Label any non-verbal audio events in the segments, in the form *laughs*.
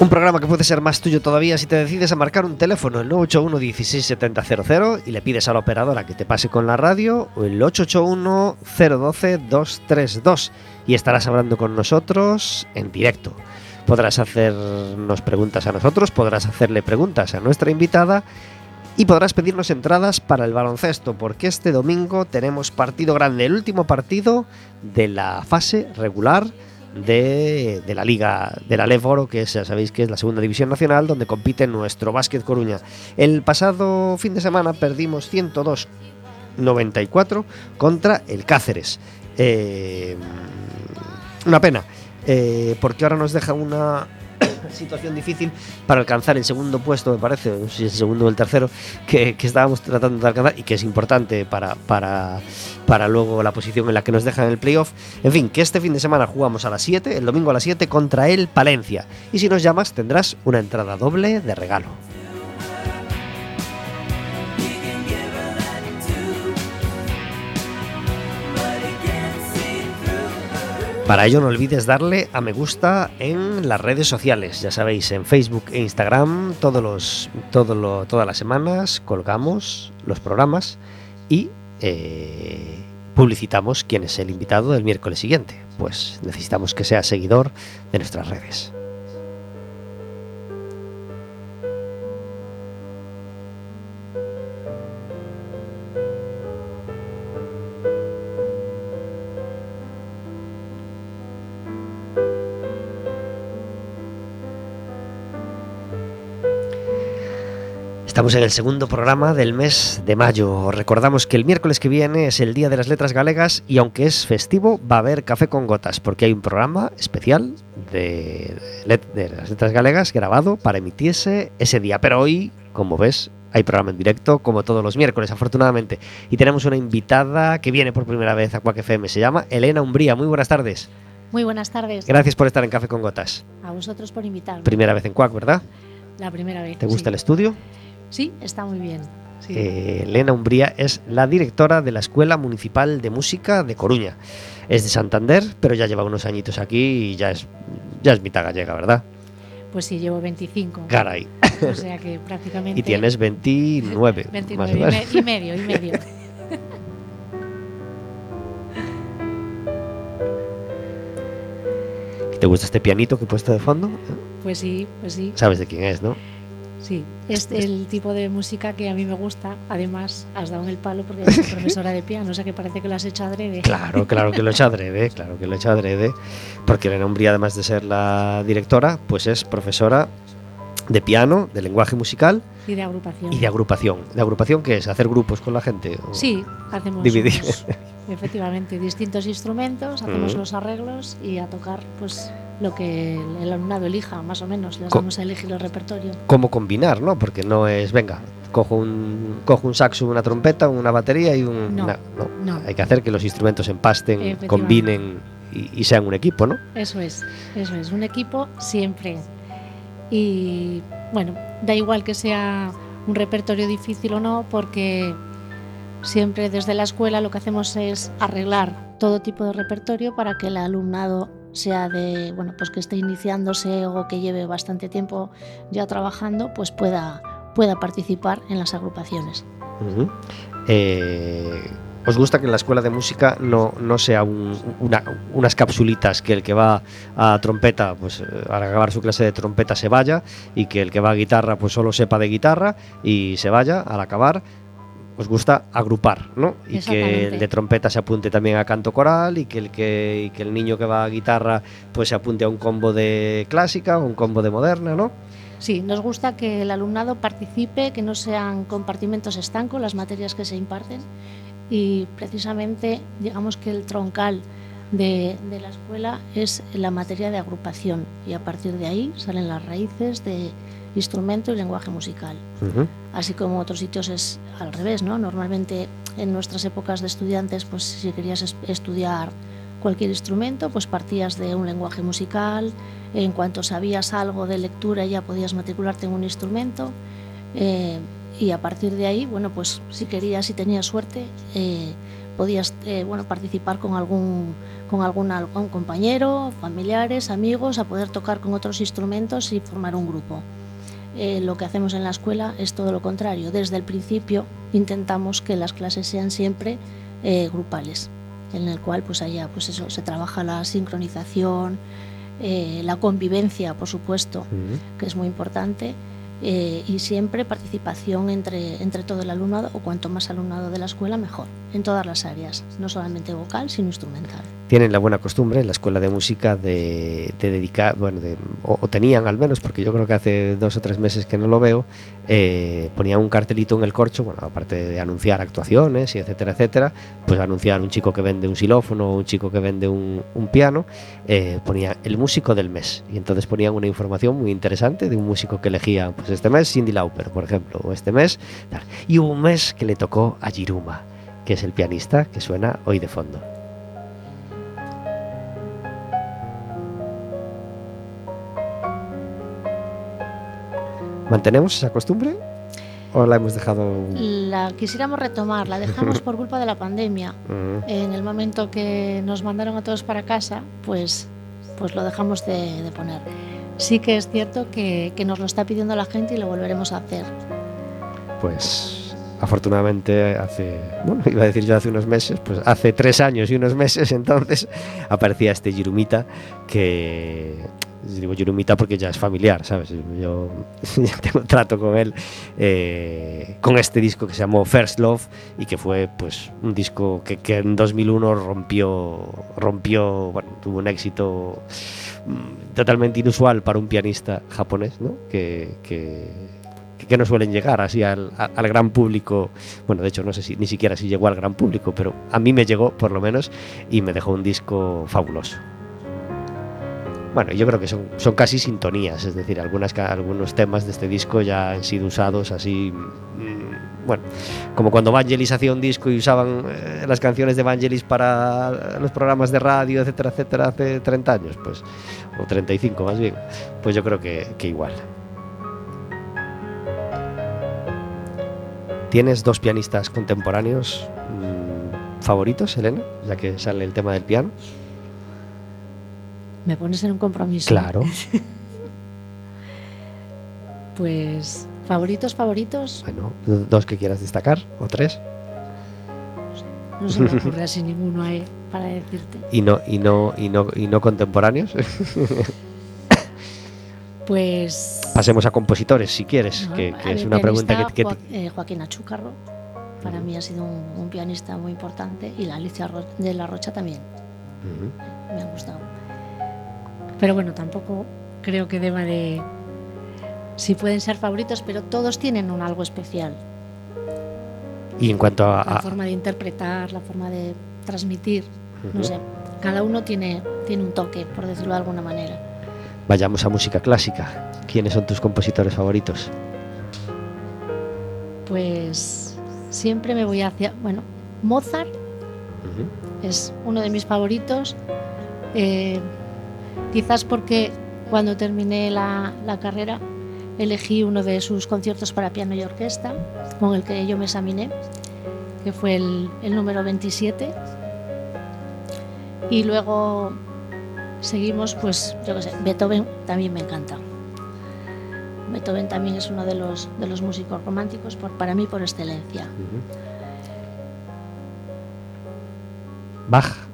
Un programa que puede ser más tuyo todavía si te decides a marcar un teléfono, el 981 167000 y le pides a la operadora que te pase con la radio o el 881 012 232 y estarás hablando con nosotros en directo. Podrás hacernos preguntas a nosotros, podrás hacerle preguntas a nuestra invitada y podrás pedirnos entradas para el baloncesto, porque este domingo tenemos partido grande, el último partido de la fase regular de, la Liga de la LEV Oro, que es, ya sabéis que es la segunda división nacional, donde compite nuestro Básquet Coruña. El pasado fin de semana perdimos 102-94 contra el Cáceres. Eh, una pena, eh, porque ahora nos deja una situación difícil para alcanzar el segundo puesto, me parece, si es el segundo o el tercero, que, que estábamos tratando de alcanzar y que es importante para, para, para luego la posición en la que nos dejan el playoff. En fin, que este fin de semana jugamos a las 7, el domingo a las 7 contra el Palencia. Y si nos llamas tendrás una entrada doble de regalo. Para ello no olvides darle a me gusta en las redes sociales, ya sabéis, en Facebook e Instagram, todos los, todo lo- todas las semanas colgamos los programas y eh, publicitamos quién es el invitado del miércoles siguiente. Pues necesitamos que sea seguidor de nuestras redes. Estamos en el segundo programa del mes de mayo. Recordamos que el miércoles que viene es el Día de las Letras Galegas y aunque es festivo va a haber café con gotas porque hay un programa especial de, de las Letras Galegas grabado para emitirse ese día. Pero hoy, como ves, hay programa en directo como todos los miércoles, afortunadamente. Y tenemos una invitada que viene por primera vez a Quack FM. Se llama Elena Umbría. Muy buenas tardes. Muy buenas tardes. Gracias por estar en Café con Gotas. A vosotros por invitarme. Primera vez en Quack, ¿verdad? La primera vez. ¿Te gusta sí. el estudio? Sí, está muy bien. Sí. Eh, Elena Umbría es la directora de la Escuela Municipal de Música de Coruña. Es de Santander, pero ya lleva unos añitos aquí y ya es, ya es mitad gallega, ¿verdad? Pues sí, llevo 25. Caray. O sea que *laughs* prácticamente. Y tienes 29, 29 *laughs* más y, me- y medio, y medio. *laughs* ¿Te gusta este pianito que he puesto de fondo? Pues sí, pues sí, Sabes de quién es, ¿no? Sí. Es el tipo de música que a mí me gusta. Además, has dado en el palo porque eres profesora de piano, o sea que parece que lo has hecho adrede. Claro, claro que lo he hecho adrede, claro que lo he hecho adrede. Porque Elena Umbría, además de ser la directora, pues es profesora de piano, de lenguaje musical Y de agrupación. y de agrupación. ¿De agrupación qué es? ¿Hacer grupos con la gente? ¿O- Sí, hacemos Dividir. efectivamente distintos instrumentos, hacemos Mm. los arreglos y a tocar pues lo que el, alumnado elija, más o menos. Les Co- damos a elegir el repertorio. cómo combinar, ¿no? Porque no es, venga, cojo un, cojo un saxo, una trompeta, una batería y un... No, na- no. no. Hay que hacer que los instrumentos empasten, combinen y, y sean un equipo, ¿no? Eso es, eso es, un equipo siempre. Y bueno, da igual que sea un repertorio difícil o no, porque siempre desde la escuela lo que hacemos es arreglar todo tipo de repertorio para que el alumnado sea de, bueno, pues que esté iniciándose o que lleve bastante tiempo ya trabajando, pues pueda, pueda participar en las agrupaciones. Eh, ¿Os gusta que en la escuela de música no, no sea un- una- unas capsulitas que el que va a trompeta, pues eh, al acabar su clase de trompeta se vaya y que el que va a guitarra pues solo sepa de guitarra y se vaya al acabar? Os gusta agrupar, ¿no? Y que el de trompeta se apunte también a canto coral y que el que, y que el niño que va a guitarra pues se apunte a un combo de clásica o un combo de moderna, ¿no? Sí, nos gusta que el alumnado participe, que no sean compartimentos estancos las materias que se imparten y precisamente digamos que el troncal de, de la escuela es la materia de agrupación y a partir de ahí salen las raíces de instrumento y lenguaje musical. Así como en otros sitios es al revés, ¿no? Normalmente en nuestras épocas de estudiantes, pues si querías es- estudiar cualquier instrumento, pues partías de un lenguaje musical, en cuanto sabías algo de lectura ya podías matricularte en un instrumento eh, y a partir de ahí, bueno, pues si querías, si tenías suerte, eh, podías eh, bueno, participar con algún, con algún, algún compañero, familiares, amigos, a poder tocar con otros instrumentos y formar un grupo. Eh, lo que hacemos en la escuela es todo lo contrario. Desde el principio intentamos que las clases sean siempre eh, grupales, en el cual pues haya pues eso, se trabaja la sincronización, eh, la convivencia, por supuesto, que es muy importante, eh, y siempre participación entre, entre todo el alumnado, o cuanto más alumnado de la escuela, mejor, en todas las áreas, no solamente vocal, sino instrumental. Tienen la buena costumbre en la escuela de música de, de dedicar, bueno, de- o, o tenían al menos, porque yo creo que hace dos o tres meses que no lo veo, eh, ponían un cartelito en el corcho, bueno, aparte de anunciar actuaciones y etcétera, etcétera, pues anunciar un chico que vende un xilófono, un chico que vende un, piano, eh, ponía el músico del mes. Y entonces ponían una información muy interesante de un músico que elegía, pues este mes Cindy Lauper, por ejemplo, o este mes, y hubo un mes que le tocó a Jiruma, que es el pianista que suena hoy de fondo. ¿Mantenemos esa costumbre? ¿O la hemos dejado...? La quisiéramos retomar, la dejamos por culpa de la pandemia. *laughs* Mm, En el momento que nos mandaron a todos para casa, pues, pues lo dejamos de, de poner. Sí que es cierto que, que nos lo está pidiendo la gente y lo volveremos a hacer. Pues afortunadamente hace, bueno, iba a decir yo hace unos meses, pues hace tres años y unos meses *laughs* entonces aparecía este Jirumita que digo Jirumita porque ya es familiar, ¿sabes? Yo *laughs* ya tengo trato con él eh, con este disco que se llamó First Love y que fue pues un disco que, que en 2001 rompió, rompió, bueno, tuvo un éxito mm, totalmente inusual para un pianista japonés, ¿no? Que, que, que no suelen llegar así al, al gran público. Bueno, de hecho, no sé si ni siquiera si llegó al gran público, pero a mí me llegó por lo menos y me dejó un disco fabuloso. Bueno, yo creo que son, son casi sintonías, es decir, algunas, algunos temas de este disco ya han sido usados así, mm, bueno, como cuando Vangelis hacía un disco y usaban eh, las canciones de Vangelis para los programas de radio, etcétera, etcétera, hace 30 años, pues, o 35 más bien, pues yo creo que, que igual. ¿Tienes dos pianistas contemporáneos mm, favoritos, Elena? Ya que sale el tema del piano. Me pones en un compromiso. Claro. *laughs* Pues favoritos, favoritos, Bueno, dos que quieras destacar, o tres. no se me ocurre *laughs* así ninguno ahí para decirte. Y no, y no, y no, y no contemporáneos. *laughs* Pues Pasemos a compositores, si quieres, No, que, es una pregunta que, que- eh, Joaquín Achúcarro, para mí ha sido un, un pianista muy importante y la Alicia Ro- de la Rocha también, me ha gustado. Pero bueno, tampoco creo que deba de... Sí pueden ser favoritos, pero todos tienen un algo especial. Y en cuanto a, La forma de interpretar, la forma de transmitir, no sé. Cada uno tiene, tiene un toque, por decirlo de alguna manera. vayamos a música clásica, ¿quiénes son tus compositores favoritos? Pues siempre me voy hacia, bueno, Mozart es uno de mis favoritos, eh, quizás porque cuando terminé la, carrera elegí uno de sus conciertos para piano y orquesta, con el que yo me examiné, que fue el, el número 27. Y luego seguimos, pues, yo qué sé, Beethoven también me encanta. Beethoven también es uno de los, de los músicos románticos, por, para mí, por excelencia. Bach.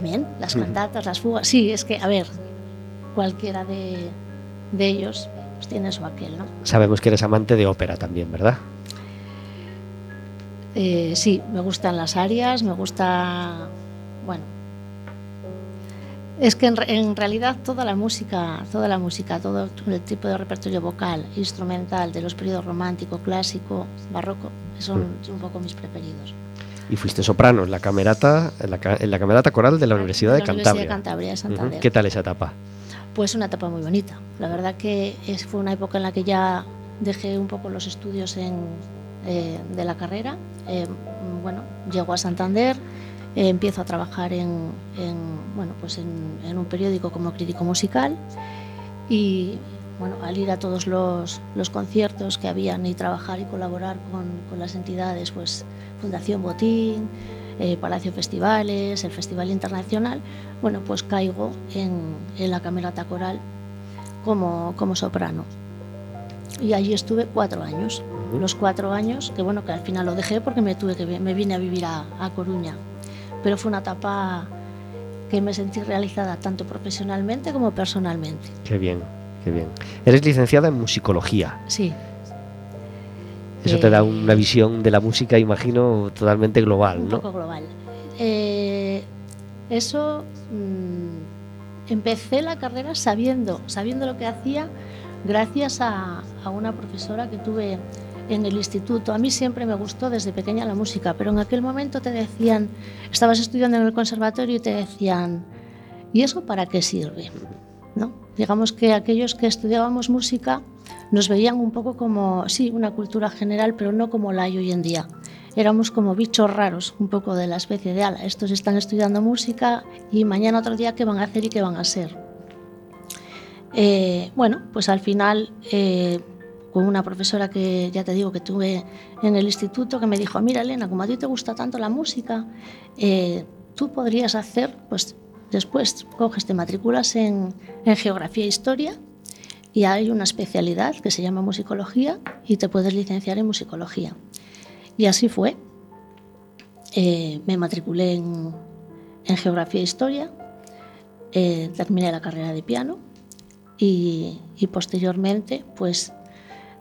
También, las cantatas, las fugas. Sí, es que, a ver, cualquiera de, de ellos pues, tiene su aquel, ¿no? Sabemos que eres amante de ópera también, ¿verdad? Eh, sí, me gustan las arias, me gusta. Bueno. Es que en, re- en realidad toda la música, toda la música, todo el tipo de repertorio vocal, instrumental de los periodos romántico, clásico, barroco, son un poco mis preferidos. Y fuiste soprano en la camerata, en la, en la camerata coral de la Universidad de la Cantabria. Universidad de Cantabria, de. Santander. ¿Qué tal esa etapa? Pues una etapa muy bonita. La verdad que es, fue una época en la que ya dejé un poco los estudios en, eh, de la carrera. Eh, bueno, llego a Santander, eh, empiezo a trabajar en, en, bueno, pues en un periódico como crítico musical y bueno, al ir a todos los, los conciertos que habían y trabajar y colaborar con, con las entidades, pues Fundación Botín, eh, Palacio Festivales, el Festival Internacional, bueno, pues caigo en, en la camerata coral como, como soprano. Y allí estuve cuatro años. Ujú. Los cuatro años, que bueno, que al final lo dejé porque me tuve que me vine a vivir a, a Coruña. Pero fue una etapa que me sentí realizada tanto profesionalmente como personalmente. Qué bien, qué bien. Eres licenciada en musicología. Sí, Eso te da una visión de la música, imagino, totalmente global, un ¿no? poco global. Eh, eso mm, empecé la carrera sabiendo, sabiendo lo que hacía gracias a, a una profesora que tuve en el instituto. A mí siempre me gustó desde pequeña la música, pero en aquel momento te decían, estabas estudiando en el conservatorio y te decían, ¿y eso para qué sirve? ¿No? Digamos que aquellos que estudiábamos música nos veían un poco como, sí, una cultura general, pero no como la hay hoy en día. Éramos como bichos raros, un poco de la especie de ala. Estos están estudiando música y mañana otro día qué van a hacer y qué van a ser. Eh, bueno, pues al final, eh, con una profesora que ya te digo que tuve en el instituto, que me dijo, mira Elena, como a ti te gusta tanto la música, eh, tú podrías hacer, pues después coges, te matriculas en, en geografía e historia y hay una especialidad que se llama musicología y te puedes licenciar en musicología. Y así fue. Eh, me matriculé en, geografía e historia, eh, terminé la carrera de piano y, y posteriormente, pues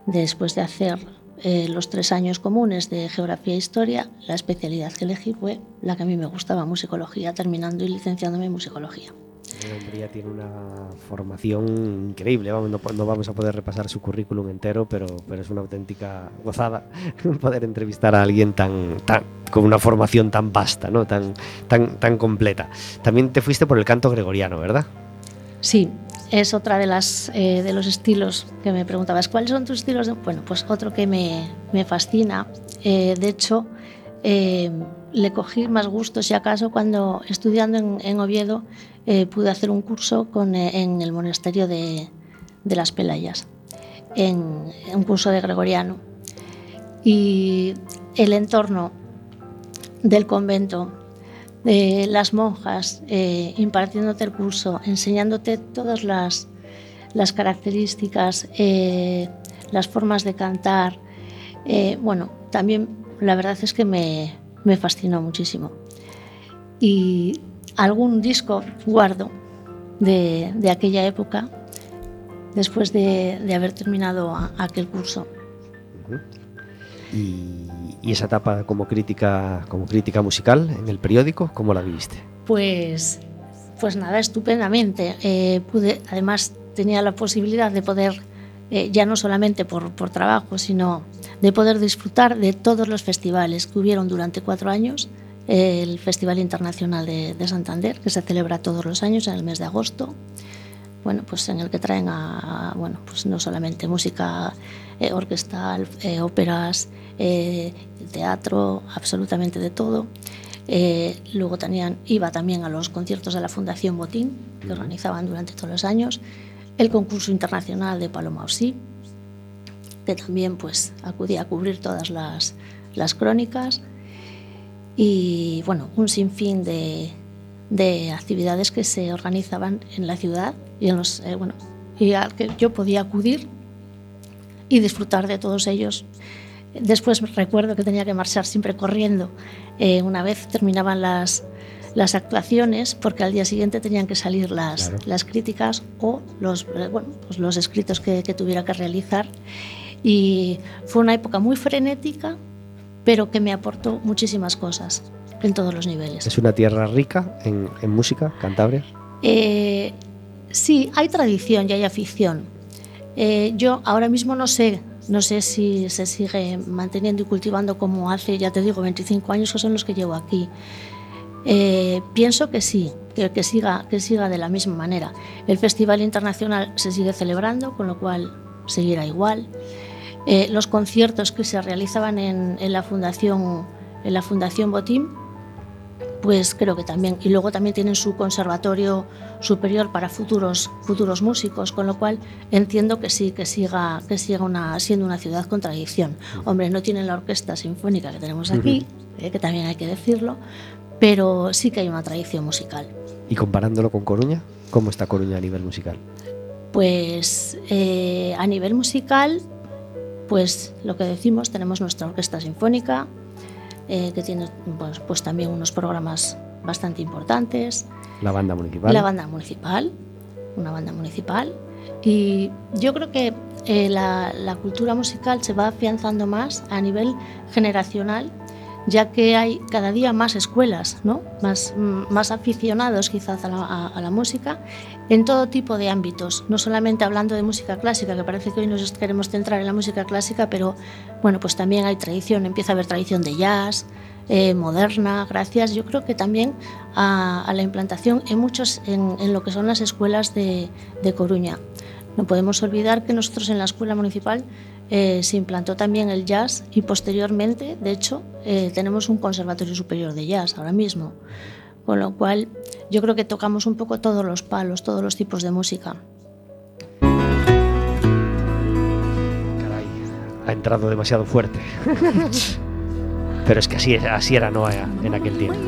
después de hacer eh, los tres años comunes de geografía e historia, la especialidad que elegí fue la que a mí me gustaba, musicología, terminando y licenciándome en musicología. Hungría tiene una formación increíble, vamos, no, no vamos a poder repasar su currículum entero, pero, pero es una auténtica gozada *laughs* poder entrevistar a alguien tan, tan con una formación tan vasta, ¿no? tan, tan, tan completa. También te fuiste por el canto gregoriano, ¿verdad? Sí, es otra de las eh, de los estilos que me preguntabas. ¿Cuáles son tus estilos? de-?" Bueno, pues otro que me, me fascina. Eh, de hecho, eh, le cogí más gusto, si acaso, cuando estudiando en, Oviedo eh, pude hacer un curso eh, en el monasterio de, las Pelayas, en, un curso de gregoriano. Y el entorno del convento de las monjas eh, impartiéndote el curso, enseñándote todas las, características, eh, las formas de cantar. bueno, también la verdad es que me, me fascinó muchísimo. Y algún disco guardo de, de aquella época después de, de haber terminado a- aquel curso. Y, y esa etapa como crítica, como crítica musical en el periódico, ¿cómo la viviste? Pues, pues nada, estupendamente. Eh, pude, además tenía la posibilidad de poder, eh, ya no solamente por, por trabajo, sino de poder disfrutar de todos los festivales que hubieron durante cuatro años. El Festival Internacional de, de Santander, que se celebra todos los años en el mes de agosto. bueno, pues en el que traen a, a, bueno, pues no solamente música eh, orquestal, eh, óperas, eh, teatro, absolutamente de todo. Eh, luego tenían, iba también a los conciertos de la Fundación Botín, que organizaban durante todos los años, el concurso internacional de Paloma Osí, que también pues acudía a cubrir todas las, las crónicas y bueno, un sinfín de, de actividades que se organizaban en la ciudad y en los eh, bueno y al que yo podía acudir y disfrutar de todos ellos. Después recuerdo que tenía que marchar siempre corriendo. Eh, una vez terminaban las, las actuaciones, porque al día siguiente tenían que salir las, Claro. las críticas o los, eh, bueno, pues los escritos que, que tuviera que realizar. Y fue una época muy frenética, pero que me aportó muchísimas cosas en todos los niveles. Es una tierra rica en, en música, Cantabria. Eh, sí, hay tradición y hay afición. Eh, yo ahora mismo no sé, no sé si se sigue manteniendo y cultivando como hace, ya te digo, 25 años que son los que llevo aquí. Eh, pienso que sí, que, que siga, que siga de la misma manera. El Festival Internacional se sigue celebrando, con lo cual seguirá igual. Eh, los conciertos que se realizaban en, en la Fundación, en la Fundación Botín pues creo que también. Y luego también tienen su conservatorio superior para futuros, futuros músicos, con lo cual entiendo que sí, que siga, que siga una, siendo una ciudad con tradición. Hombre, no tienen la orquesta sinfónica que tenemos aquí, eh, que también hay que decirlo, pero sí que hay una tradición musical. Y comparándolo con Coruña, ¿cómo está Coruña a nivel musical? Pues eh, a nivel musical, pues lo que decimos, tenemos nuestra orquesta sinfónica, eh, que tiene pues, pues también unos programas bastante importantes. La banda municipal. La banda municipal, una banda municipal. Y yo creo que eh, la, la cultura musical se va afianzando más a nivel generacional, ya que hay cada día más escuelas, ¿no? más, mm, más aficionados quizás a la, música en todo tipo de ámbitos, no solamente hablando de música clásica, que parece que hoy nos queremos centrar en la música clásica, pero bueno, pues también hay tradición, empieza a haber tradición de jazz, eh, moderna, gracias yo creo que también a, a la implantación en muchos, en, en lo que son las escuelas de, de Coruña. No podemos olvidar que nosotros en la escuela municipal eh, se implantó también el jazz y posteriormente, de hecho, eh, tenemos un conservatorio superior de jazz ahora mismo. Con lo cual, yo creo que tocamos un poco todos los palos, todos los tipos de música. Caray, ha entrado demasiado fuerte. Pero es que así, así era Noah en aquel tiempo.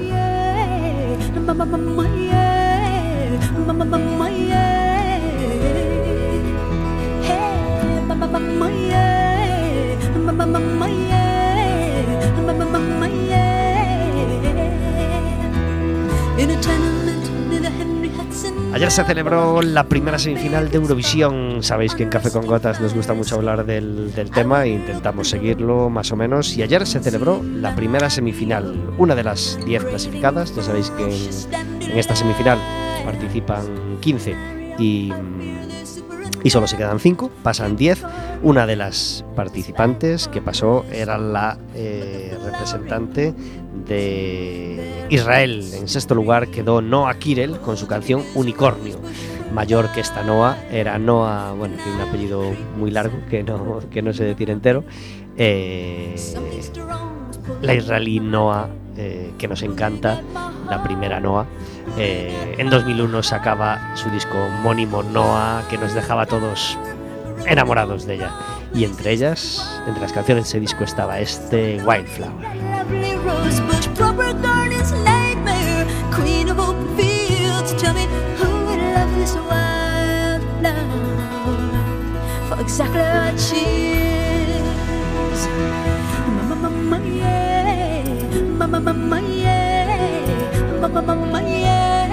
Ayer se celebró la primera semifinal de Eurovisión. Sabéis que en Café con Gotas nos gusta mucho hablar del, del tema e intentamos seguirlo más o menos. Y ayer se celebró la primera semifinal, una de las 10 clasificadas. Ya sabéis que en, en esta semifinal participan 15 y, y solo se quedan 5, pasan 10. Una de las participantes que pasó era la eh, representante de Israel. En sexto lugar quedó Noah Kirel con su canción Unicornio. Mayor que esta Noah, era Noah, bueno, tiene un apellido muy largo que no, que no sé decir entero. Eh, la israelí Noah, eh, que nos encanta, la primera Noah. Eh, en 2001 sacaba su disco homónimo Noah, que nos dejaba todos enamorados de ella. Y entre ellas, entre las canciones de ese disco estaba este Wildflower. Lovely rosebush, proper garden's nightmare, queen of open fields. Tell me who would love this wild flower for exactly what she is. Ma ma ma ma yeah, ma ma ma ma yeah, ma ma ma ma yeah.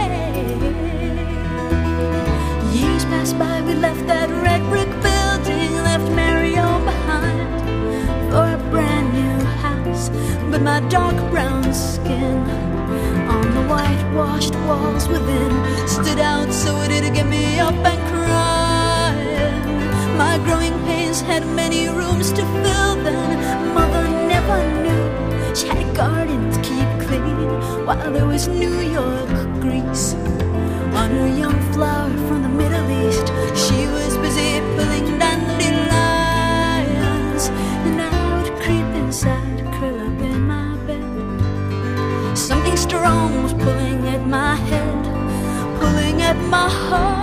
Years passed by, we left that red My dark brown skin on the whitewashed walls within stood out so it did get me up and crying. My growing pains had many rooms to fill then. Mother never knew she had a garden to keep clean while there was New York Greece on a young flower from the Middle East. She was my heart,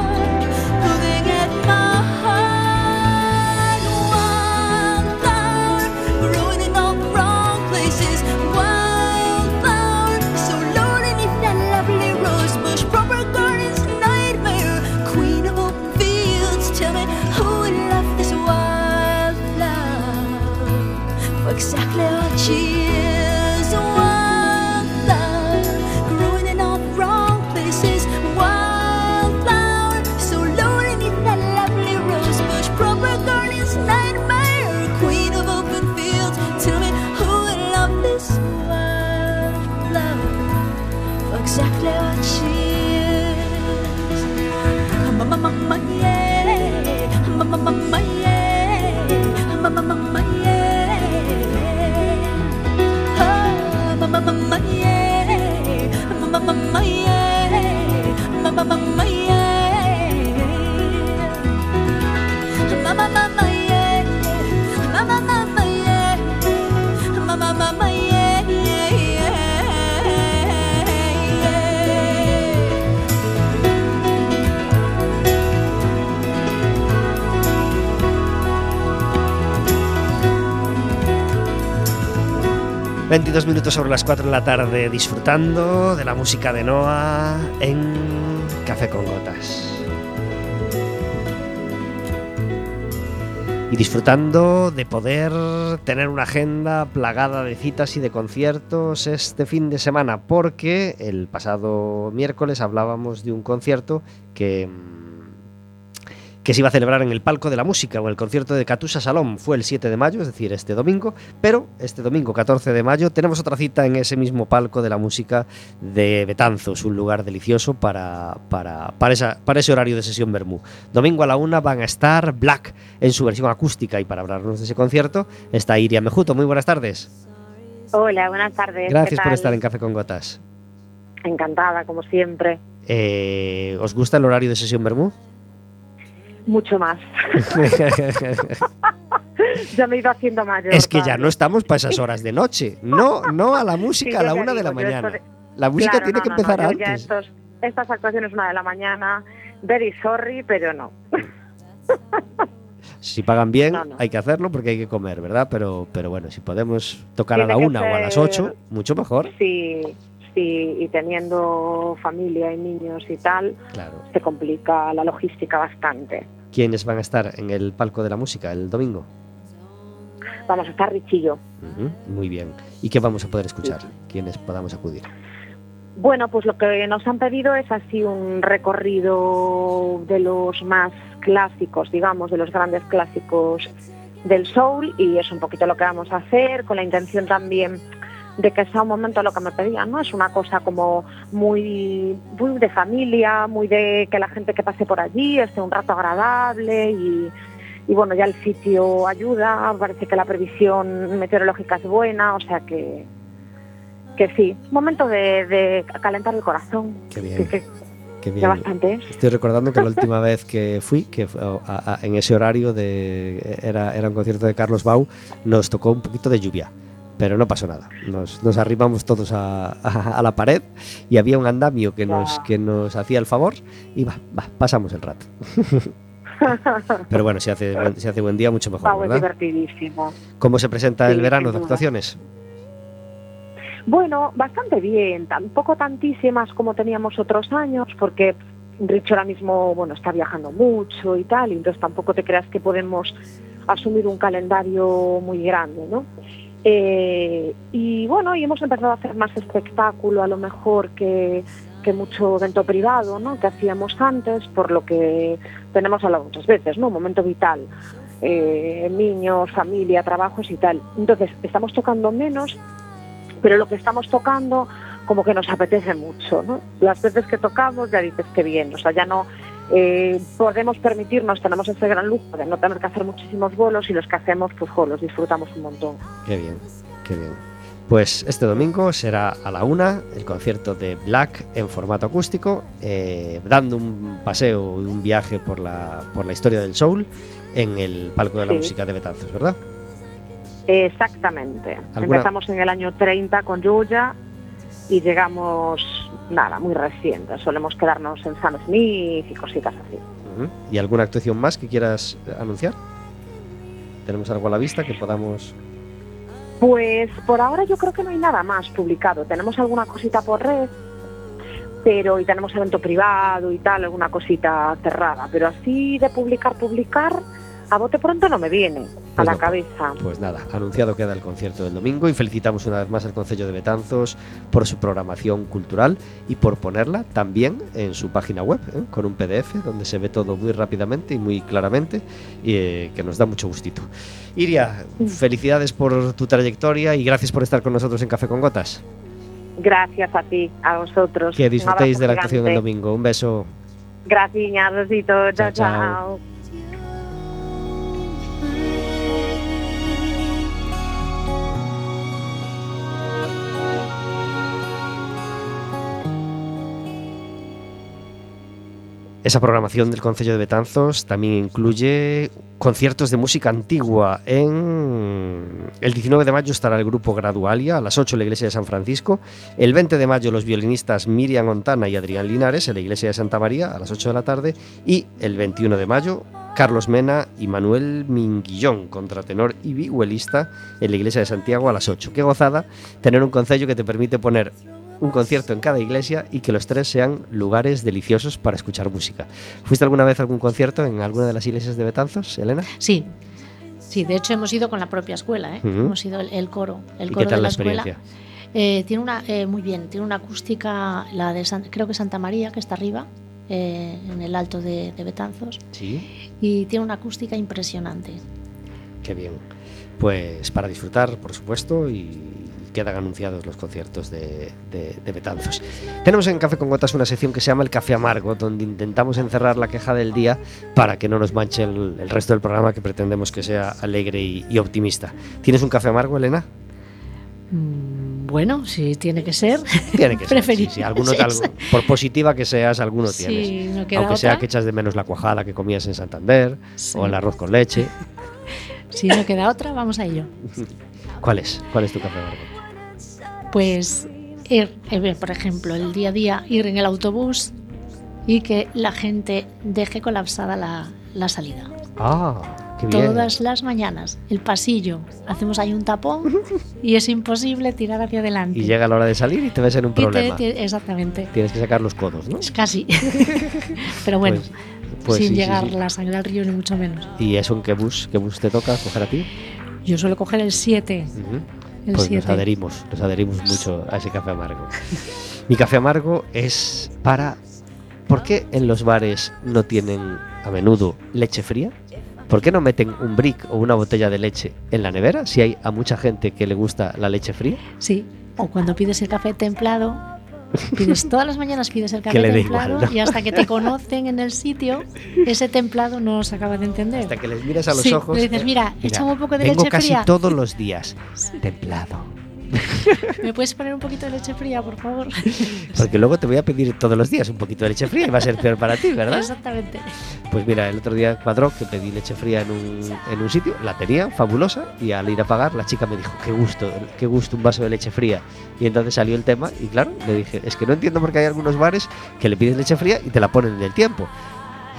mamaya, mamaya, mamaya, mamaya. 22 minutos sobre las 4 de la tarde disfrutando de la música de Noah en Café con Gotas. Y disfrutando de poder tener una agenda plagada de citas y de conciertos este fin de semana, porque el pasado miércoles hablábamos de un concierto que, que se iba a celebrar en el Palco de la Música o el concierto de Catusa Salón. Fue el 7 de mayo, es decir, este domingo, pero este domingo 14 de mayo tenemos otra cita en ese mismo Palco de la Música de Betanzos, un lugar delicioso para, para, para, esa- para ese horario de sesión Bermú. Domingo a la una van a estar Black en su versión acústica y para hablarnos de ese concierto está Iria Mejuto. Muy buenas tardes. Hola, buenas tardes. Gracias ¿qué por estar en Café con Gotas. Encantada, como siempre. Eh, ¿Os gusta el horario de sesión Bermú? Mucho más. *laughs* ya me he ido haciendo mayor. es que ya no estamos para esas horas de noche. No, no a la *laughs* música a Sí, la yo ya una de la digo, mañana. La música Claro, tiene no, que no, empezar no, yo ya antes. estos- estas actuaciones una de la mañana, very sorry, pero no. *laughs* Si pagan bien, hay que hacerlo porque hay que comer, ¿verdad? Pero, pero bueno, si podemos tocar a Tiene la que una o a las ser- ocho, mucho mejor. Sí, sí, y teniendo familia y niños y tal, Claro. se complica la logística bastante. ¿Quiénes van a estar en el palco de la música el domingo? Vamos a estar Richillo. Muy bien. ¿Y qué vamos a poder escuchar? ¿Quiénes podamos acudir? Bueno, pues lo que nos han pedido es así un recorrido de los más clásicos, digamos, de los grandes clásicos del soul y es un poquito lo que vamos a hacer con la intención también de que sea un momento lo que me pedían, ¿no? Es una cosa como muy, muy de familia, muy de que la gente que pase por allí esté un rato agradable y, y bueno, ya el sitio ayuda, parece que la previsión meteorológica es buena, o sea que, que sí, momento de, de calentar el corazón, Qué que, bien, que- qué que bien. bastante es. Estoy recordando que la *laughs* última vez que fui, que fue a- a- en ese horario de era, era un concierto de Carlos Bau, nos tocó un poquito de lluvia, pero no pasó nada. Nos, nos arrimamos todos a, a- a la pared y había un andamio que nos, que nos hacía el favor y va, va, pasamos el rato. *laughs* Pero bueno, si hace, buen- si hace buen día, mucho mejor, es ¿verdad? divertidísimo. ¿Cómo se presenta el verano de actuaciones? Bueno, bastante bien, tampoco tantísimas como teníamos otros años, porque Rich ahora mismo, bueno, está viajando mucho y tal, y entonces tampoco te creas que podemos asumir un calendario muy grande, ¿no? Eh, y bueno, y hemos empezado a hacer más espectáculo a lo mejor que, que mucho evento privado, ¿no? Que hacíamos antes, por lo que tenemos hablado muchas veces, ¿no? Momento vital. Eh, niños, familia, trabajos y tal. Entonces, estamos tocando menos, pero lo que estamos tocando como que nos apetece mucho. Las veces que tocamos ya dices que bien, o sea, ya no eh, podemos permitirnos, tenemos ese gran lujo de no tener que hacer muchísimos bolos y los que hacemos, pues jo, los disfrutamos un montón. Qué bien, qué bien. Pues este domingo será a la una el concierto de Black en formato acústico, eh, dando un paseo un viaje por la, por la historia del soul en el palco de la Sí. música de Betanzos, ¿verdad? Exactamente. ¿Alguna- Empezamos en el año 30 con Yuya y llegamos, nada, muy reciente. Solemos quedarnos en Sam Smith y cositas así. ¿Y alguna actuación más que quieras anunciar? ¿Tenemos algo a la vista que podamos...? Pues por ahora yo creo que no hay nada más publicado. Tenemos alguna cosita por red, pero y tenemos evento privado y tal, alguna cosita cerrada. Pero así de publicar, publicar, a bote pronto no me viene a Pues la no. cabeza. Pues nada, anunciado queda el concierto del domingo y felicitamos una vez más al Concello de Betanzos por su programación cultural y por ponerla también en su página web, ¿eh? con un PDF donde se ve todo muy rápidamente y muy claramente y eh, que nos da mucho gustito. Iria, felicidades por tu trayectoria y gracias por estar con nosotros en Café con Gotas. Gracias a ti, a vosotros. Que Un disfrutéis de la actuación del domingo. Un beso. Gracias, besito. Chao, Chao, chao. Esa programación del Concello de Betanzos también incluye conciertos de música antigua. El 19 de mayo estará el grupo Gradualia a las 8 en la iglesia de San Francisco. El 20 de mayo los violinistas Miriam Ontana y Adrián Linares en la iglesia de Santa María a las 8 de la tarde. Y el 21 de mayo Carlos Mena y Manuel Minguillón, contratenor y vihuelista en la iglesia de Santiago a las 8. Qué gozada tener un concello que te permite poner un concierto en cada iglesia y que los tres sean lugares deliciosos para escuchar música. ¿Fuiste alguna vez a algún concierto en alguna de las iglesias de Betanzos, Elena? Sí, sí, de hecho hemos ido con la propia escuela, ¿eh? Hemos ido el, el coro, el ¿Y coro qué tal de la la escuela. experiencia? Eh, tiene una, eh, muy bien, tiene una acústica, la de San- creo que Santa María, que está arriba, eh, en el alto de, de Betanzos, Sí, y tiene una acústica impresionante. qué bien. Pues para disfrutar, por supuesto, y quedan anunciados los conciertos de, de- de Betanzos. Tenemos en Café con Gotas una sección que se llama El Café Amargo, donde intentamos encerrar la queja del día para que no nos manche el, el resto del programa que pretendemos que sea alegre y, y optimista. ¿Tienes un café amargo, Elena? Mm, Bueno, si tiene que ser. Tiene que *laughs* ser. sí, sí, alguno- es *laughs* algo- por positiva que seas, alguno tienes. No queda Aunque sea otra, que echas de menos la cuajada que comías en Santander sí. o el arroz con leche. *laughs* si no queda otra, vamos a ello. ¿Cuál es? ¿Cuál es tu café amargo? Pues ir, eh, por ejemplo, el día a día, ir en el autobús y que la gente deje colapsada la, la salida. Ah, qué bien. Todas las mañanas, el pasillo, hacemos ahí un tapón y es imposible tirar hacia adelante. Y llega la hora de salir y te ves en un Y problema. te- exactamente. Tienes que sacar los codos, ¿no? Es casi. *laughs* Pero bueno, Pues- pues sin sí, llegar sí. la sangre al río ni mucho menos. ¿Y eso en qué bus, qué bus te toca coger a ti? Yo suelo coger el 7. Ujú. El Pues nos 7. adherimos, nos adherimos mucho a ese café amargo. *laughs* Mi café amargo es para... ¿Por qué en los bares no tienen a menudo leche fría? ¿Por qué no meten un brick o una botella de leche en la nevera si hay a mucha gente que le gusta la leche fría? Sí. O cuando pides el café templado, pides todas las mañanas pides el Que café templado igual, ¿no? y hasta que te conocen en el sitio, ese templado no se acaba de entender. Hasta que les miras a los Sí, ojos... le dices, eh, mira, échame un poco de vengo leche casi fría. todos los días. Templado. *laughs* ¿Me puedes poner un poquito de leche fría, por favor? *laughs* Porque luego te voy a pedir todos los días un poquito de leche fría y va a ser peor para ti, ¿verdad? Exactamente. Pues mira, el otro día cuadró que pedí leche fría en un, en un sitio, la tenía, fabulosa, y al ir a pagar la chica me dijo, qué gusto, qué gusto un vaso de leche fría. Y entonces salió el tema y claro, le dije, es que no entiendo por qué hay algunos bares que le pides leche fría y te la ponen en el tiempo.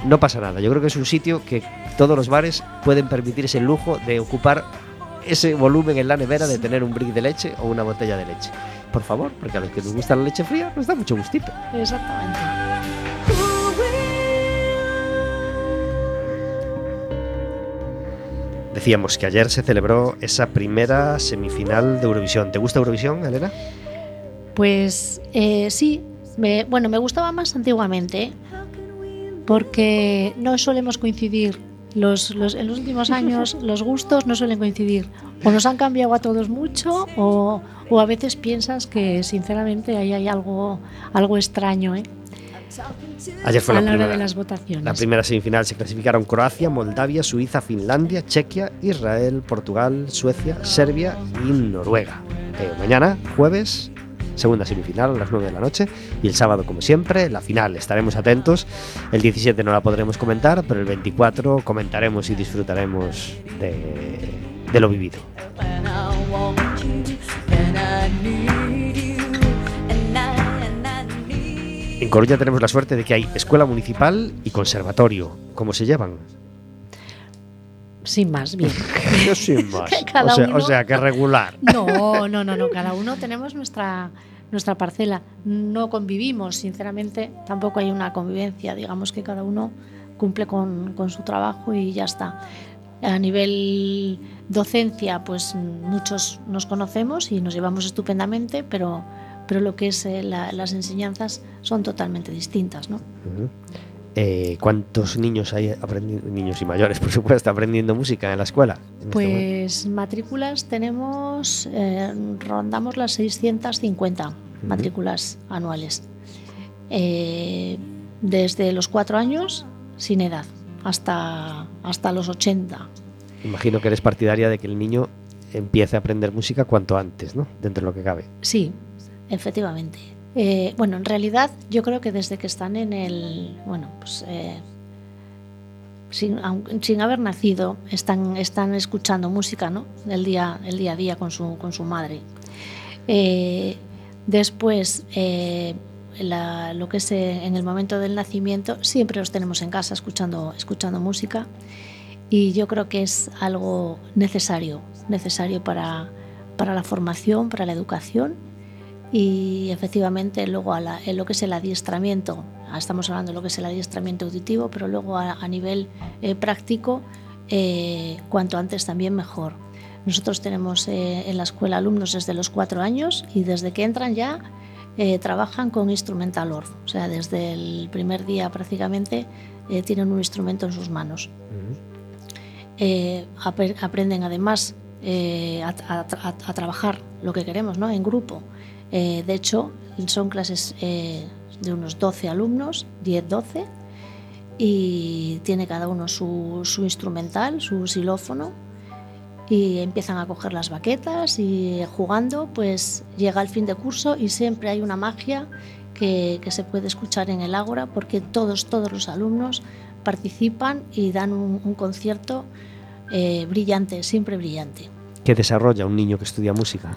No pasa nada, yo creo que es un sitio que todos los bares pueden permitirse el lujo de ocupar ese volumen en la nevera de tener un brick de leche o una botella de leche. Por favor, porque a los que nos gusta la leche fría nos da mucho gustito. Exactamente. Decíamos que ayer se celebró esa primera semifinal de Eurovisión. ¿Te gusta Eurovisión, Elena? Pues eh, sí, me- bueno, me gustaba más antiguamente, porque no solemos coincidir. Los, los- en los últimos años *laughs* los gustos no suelen coincidir. O nos han cambiado a todos mucho, o, o a veces piensas que sinceramente ahí hay algo, algo extraño ¿eh? Ayer fue a la la primera, de las votaciones. la primera semifinal. Se clasificaron Croacia, Moldavia, Suiza, Finlandia, Chequia, Israel, Portugal, Suecia, Serbia y Noruega. Eh, mañana, jueves, segunda semifinal a las 9 de la noche. Y el sábado, como siempre, la final. Estaremos atentos. El 17 no la podremos comentar, pero el 24 comentaremos y disfrutaremos de, de lo vivido. En Coruña tenemos la suerte de que hay escuela municipal y conservatorio. ¿Cómo se llevan? Sin más, bien. *laughs* Yo sin *laughs* más. Que cada o, sea, uno- o sea, que regular. *laughs* No, no, no, no. Cada uno tenemos nuestra, nuestra parcela. No convivimos, sinceramente, tampoco hay una convivencia. Digamos que cada uno cumple con, con su trabajo y ya está. A nivel docencia, pues muchos nos conocemos y nos llevamos estupendamente, pero, pero lo que es eh, la- las enseñanzas son totalmente distintas, ¿no? Ujú. Eh, ¿Cuántos niños hay aprendiendo, niños y mayores, *laughs* por supuesto, aprendiendo música en la escuela? en este? Pues matrículas tenemos, eh, rondamos las 650 matrículas anuales. Eh, desde los cuatro años, sin edad, hasta, hasta los 80. Imagino que eres partidaria de que el niño empiece a aprender música cuanto antes, ¿no? Dentro de lo que cabe. Sí, efectivamente. Eh, bueno, en realidad yo creo que desde que están en el, bueno, pues eh, sin, haber nacido, están, están escuchando música, ¿no? El día, el día a día con su, con su madre. Eh, después, eh, lo que es en el momento del nacimiento, siempre los tenemos en casa escuchando, escuchando música y yo creo que es algo necesario, necesario para, para la formación, para la educación y efectivamente luego a la- en lo que es el adiestramiento, ah, estamos hablando de lo que es el adiestramiento auditivo, pero luego a, a nivel eh, práctico, eh, cuanto antes también mejor. Nosotros tenemos eh, en la escuela alumnos desde los cuatro años y desde que entran ya eh, trabajan con instrumental org, o sea, desde el primer día prácticamente tienen un instrumento en sus manos apre- aprenden además eh, a- a trabajar lo que queremos ¿no? en grupo. Eh, de hecho, son clases eh, de unos 12 alumnos, 10-12, y tiene cada uno su, instrumental, su xilófono, y empiezan a coger las baquetas y jugando, pues llega el fin de curso y siempre hay una magia que, se puede escuchar en el Ágora porque todos, todos los alumnos participan y dan un, un concierto eh, brillante, siempre brillante. ¿Qué desarrolla un niño que estudia música?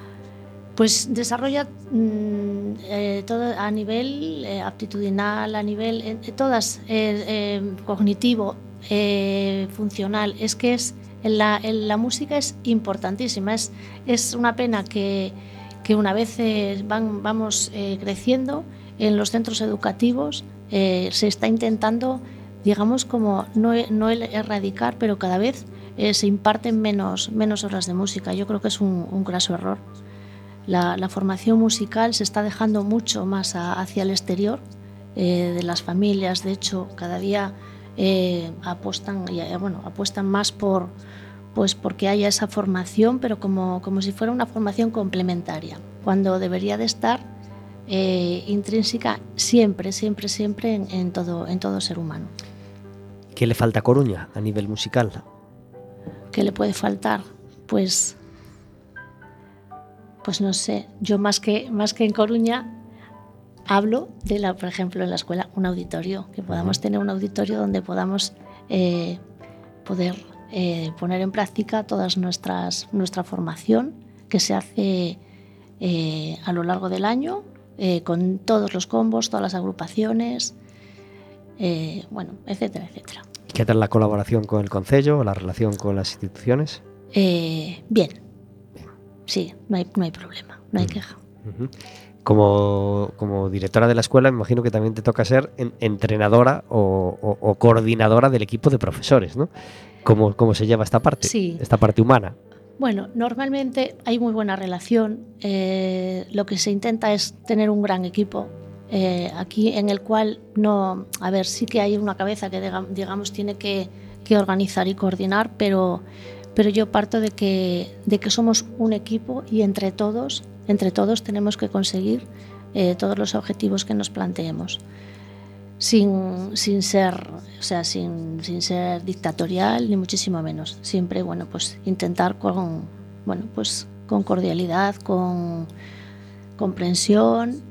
Pues desarrolla mm, eh, todo a nivel eh, aptitudinal, a nivel eh, todas eh, eh, cognitivo, eh, funcional. Es que es en la, en la música es importantísima. Es, es una pena que, una vez eh, van, vamos eh, creciendo en los centros educativos eh, se está intentando, digamos, como no, no erradicar, pero cada vez eh, se imparten menos, menos horas de música. Yo creo que es un, un graso error. La, la formación musical se está dejando mucho más a- hacia el exterior eh, de las familias. De hecho, cada día eh, apuestan, y, eh, bueno, apuestan más por, pues porque haya esa formación, pero como, como si fuera una formación complementaria, cuando debería de estar eh, intrínseca siempre, siempre, siempre en, en todo, en todo ser humano. ¿Qué le falta a Coruña a nivel musical? ¿Qué le puede faltar? Pues, pues no sé. Yo más que, más que en Coruña hablo de la, por ejemplo, en la escuela, un auditorio, que podamos tener un auditorio donde podamos eh, poder eh, poner en práctica todas nuestras nuestra formación que se hace eh, a lo largo del año con todos los combos, todas las agrupaciones, bueno, etcétera, etcétera. ¿Qué tal la colaboración con el Concello o la relación con las instituciones? Bien. Sí, no hay, no hay problema, no hay queja. Ujú. Como, como directora de la escuela, me imagino que también te toca ser en- entrenadora o, o- o coordinadora del equipo de profesores, ¿no? ¿Cómo, cómo se lleva esta parte? Sí. Esta parte humana. Bueno, normalmente hay muy buena relación. eh, lo que se intenta es tener un gran equipo eh, aquí en el cual no, a ver, sí que hay una cabeza que diga- digamos tiene que, que organizar y coordinar, pero, pero yo parto de que, de que somos un equipo y entre todos, entre todos tenemos que conseguir eh, todos los objetivos que nos planteemos. Sin, sin ser, o sea, sin, sin ser dictatorial ni muchísimo menos. Siempre, bueno, pues intentar con, bueno, pues con cordialidad, con comprensión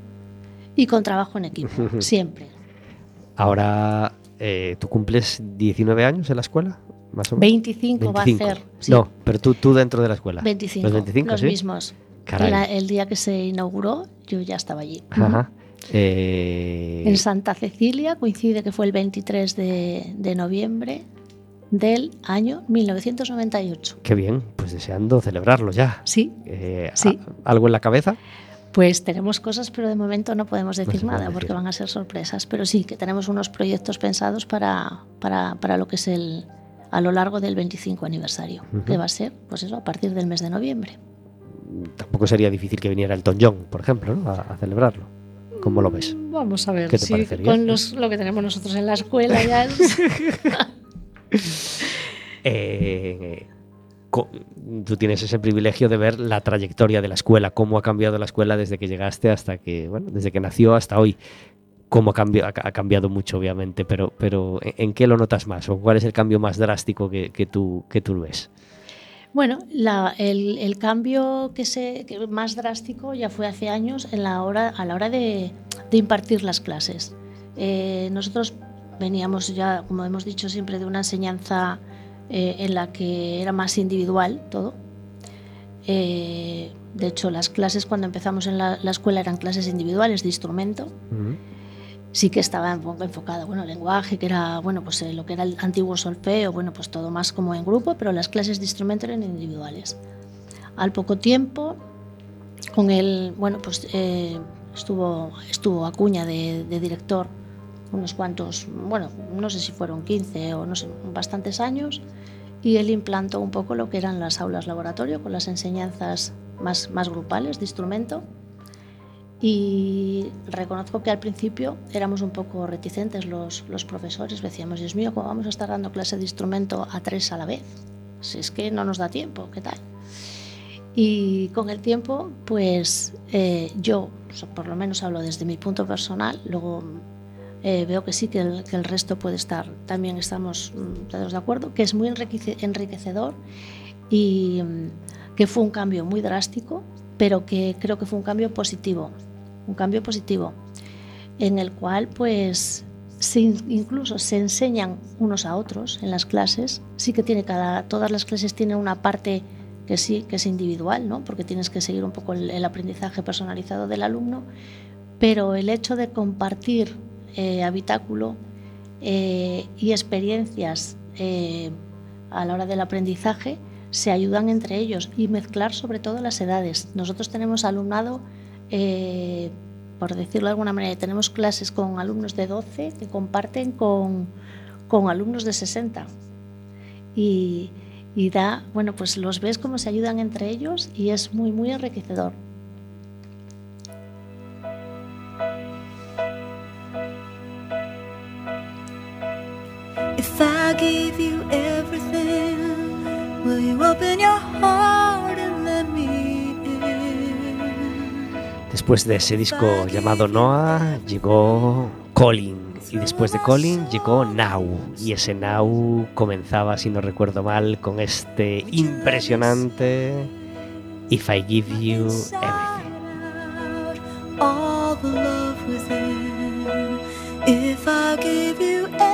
y con trabajo en equipo, *laughs* siempre. Ahora, eh, ¿tú cumples 19 años en la escuela? Más o menos. 25, va a 25. hacer. sí, No, pero tú, tú dentro de la escuela. 25. Los 25, los sí. mismos. Caray. La- el día que se inauguró, yo ya estaba allí. Ajá. Eh, En Santa Cecilia coincide que fue el 23 de, de noviembre del año 1998. Qué bien, pues deseando celebrarlo ya. Sí, Eh, Sí. ¿a- ¿Algo en la cabeza? pues tenemos cosas, pero de momento no podemos decir puede nada porque decir. van a ser sorpresas. Pero sí que tenemos unos proyectos pensados para, para, para lo que es el a lo largo del 25 aniversario, Ujú. que va a ser, pues eso, a partir del mes de noviembre. Tampoco sería difícil que viniera el John, por ejemplo, ¿no? a, a celebrarlo. ¿Cómo lo ves? Vamos a ver ¿Qué te si parecería? con los- lo que tenemos nosotros en la escuela ya es- *laughs* Eh, tú tienes ese privilegio de ver la trayectoria de la escuela, cómo ha cambiado la escuela desde que llegaste hasta que, bueno, desde que nació hasta hoy. Cómo ha cambiado, ha cambiado mucho, obviamente, pero, pero ¿en qué lo notas más? ¿O cuál es el cambio más drástico que, que tú, que tú ves? Bueno, la- el, el cambio que se, que más drástico ya fue hace años en la hora, a la hora de, de impartir las clases. Eh, nosotros veníamos ya, como hemos dicho siempre, de una enseñanza eh, en la que era más individual todo. Eh, de hecho, las clases cuando empezamos en la, la escuela eran clases individuales de instrumento. Sí que estaba un poco enfocada, bueno, lenguaje, que era, bueno, pues eh, lo que era el antiguo solfeo, bueno, pues todo más como en grupo, pero las clases de instrumento eran individuales. Al poco tiempo, con el, bueno, pues eh, estuvo, estuvo Acuña de, de director unos cuantos, bueno, no sé si fueron 15 o no sé, bastantes años, y él implantó un poco lo que eran las aulas laboratorio con las enseñanzas más, más grupales de instrumento. Y reconozco que al principio éramos un poco reticentes los, profesores, decíamos, Dios mío, ¿cómo vamos a estar dando clase de instrumento a tres a la vez? Si es que no nos da tiempo, ¿qué tal? Y con el tiempo, pues eh, yo, por lo menos hablo desde mi punto personal, luego eh, veo que sí, que el, resto puede estar, también estamos mm, todos de acuerdo, que es muy enriquece- enriquecedor y mm, que fue un cambio muy drástico, pero que creo que fue un cambio positivo, un cambio positivo, en el cual pues incluso se enseñan unos a otros en las clases, sí que tiene cada, todas las clases tienen una parte que sí, que es individual, ¿no? porque tienes que seguir un poco el, el aprendizaje personalizado del alumno, pero el hecho de compartir eh, habitáculo eh, y experiencias eh, a la hora del aprendizaje se ayudan entre ellos y mezclar sobre todo las edades. Nosotros tenemos alumnado, eh, por decirlo de alguna manera, tenemos clases con alumnos de 12 que comparten con, con alumnos de 60. Y, y da, bueno, pues los ves cómo se ayudan entre ellos y es muy, muy enriquecedor. If I gave you everything, will you open your heart Después de ese disco llamado Noah, llegó Colin. Y después de Colin llegó Now. Y ese Now comenzaba, si no recuerdo mal, con este impresionante If I Give You Everything.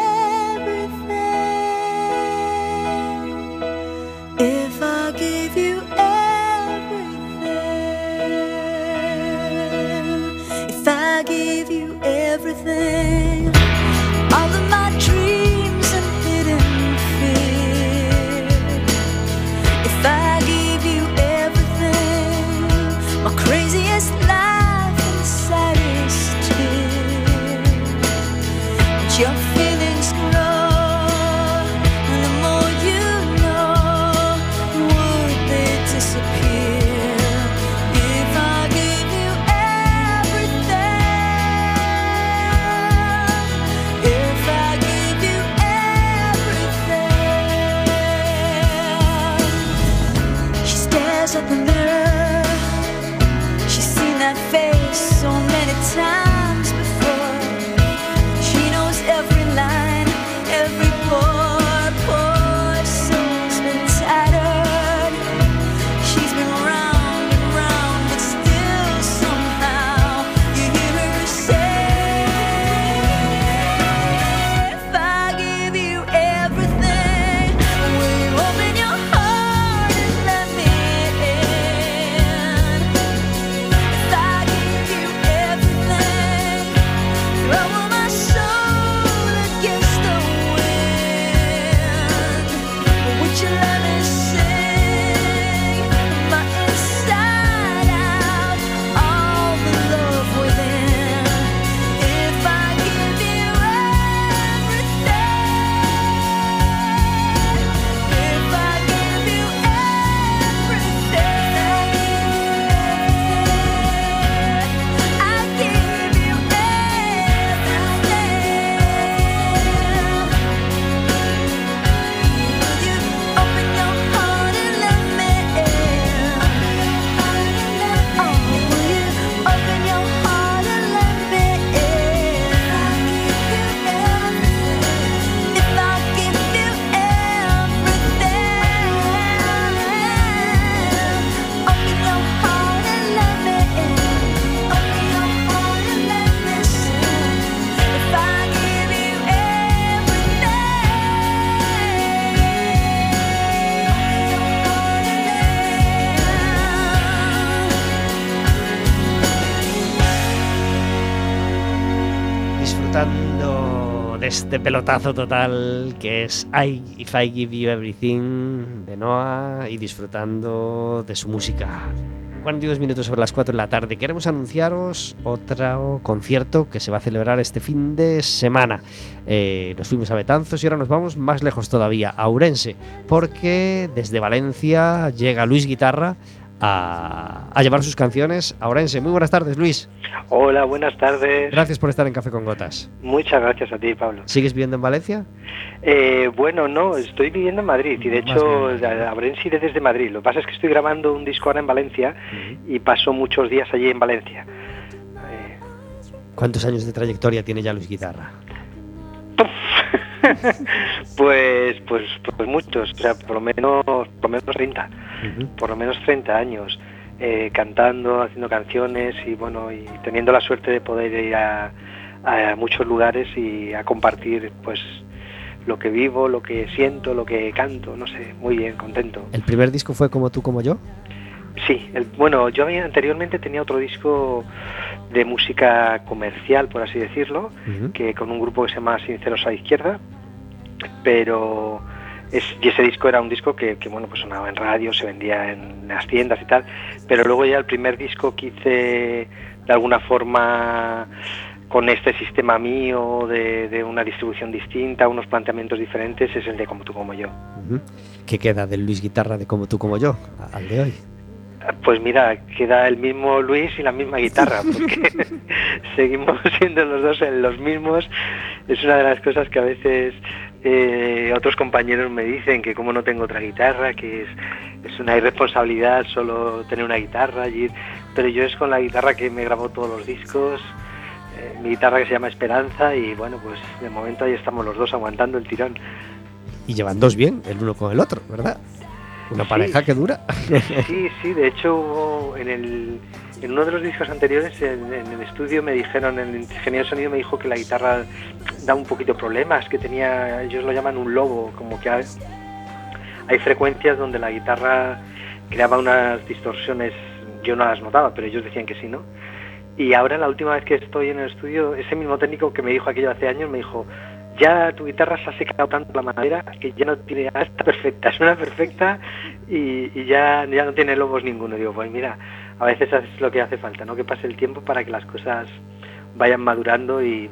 Este pelotazo total que es I If I Give You Everything de Noah y disfrutando de su música. 42 minutos sobre las 4 de la tarde. Queremos anunciaros otro concierto que se va a celebrar este fin de semana. Eh, nos fuimos a Betanzos y ahora nos vamos más lejos todavía, a Ourense, porque desde Valencia llega Luis Guitarra a, a llevar sus canciones a Ourense. Muy buenas tardes, Luis. Hola, buenas tardes. Gracias por estar en Café con Gotas. Muchas gracias a ti, Pablo. ¿Sigues viviendo en Valencia? Eh, bueno, no, estoy viviendo en Madrid y de Más hecho sido desde Madrid. Lo que pasa es que estoy grabando un disco ahora en Valencia y paso muchos días allí en Valencia. Eh, ¿Cuántos años de trayectoria tiene ya Luis Guitarra? *laughs* pues, pues, pues muchos, o sea, por lo menos, por lo menos 30, Por lo menos 30 años, eh, cantando, haciendo canciones y bueno, y teniendo la suerte de poder ir a, a muchos lugares y a compartir, pues, lo que vivo, lo que siento, lo que canto, no sé, muy bien, contento. ¿El primer disco fue como tú, como yo? Sí, el- bueno, yo anteriormente tenía otro disco de música comercial, por así decirlo, que con un grupo que se llama Sinceros a la Izquierda, pero es- y ese disco era un disco que, que, bueno pues sonaba en radio, se vendía en las tiendas y tal, pero luego ya el primer disco que hice de alguna forma con este sistema mío de, de una distribución distinta, unos planteamientos diferentes, es el de Como tú como yo. ¿Qué queda del Luis Guitarra de como tú, como yo, al de hoy? Pues mira, queda el mismo Luis y la misma guitarra, porque *laughs* seguimos siendo los dos en los mismos. Es una de las cosas que a veces eh, otros compañeros me dicen, que como no tengo otra guitarra, que es, es una irresponsabilidad solo tener una guitarra. y- pero yo es con la guitarra que me grabó todos los discos, eh, mi guitarra que se llama Esperanza, y bueno, pues de momento ahí estamos los dos aguantando el tirón. Y llevan dos bien, el uno con el otro, ¿verdad? Una Sí. pareja que dura. Sí, sí, de hecho en, el, en uno de los discos anteriores en, el estudio me dijeron, el ingeniero de sonido me dijo que la guitarra da un poquito problemas, que tenía, ellos lo llaman un lobo, como que hay, frecuencias donde la guitarra creaba unas distorsiones, yo no las notaba, pero ellos decían que sí, ¿no? Y ahora la última vez que estoy en el estudio, ese mismo técnico que me dijo aquello hace años me dijo, ya tu guitarra se ha secado tanto la madera que ya no tiene, está perfecta, *laughs* suena perfecta y, ya no tiene lobos ninguno. Digo, pues mira, a veces es lo que hace falta, ¿no? Que pase el tiempo para que las cosas vayan madurando y,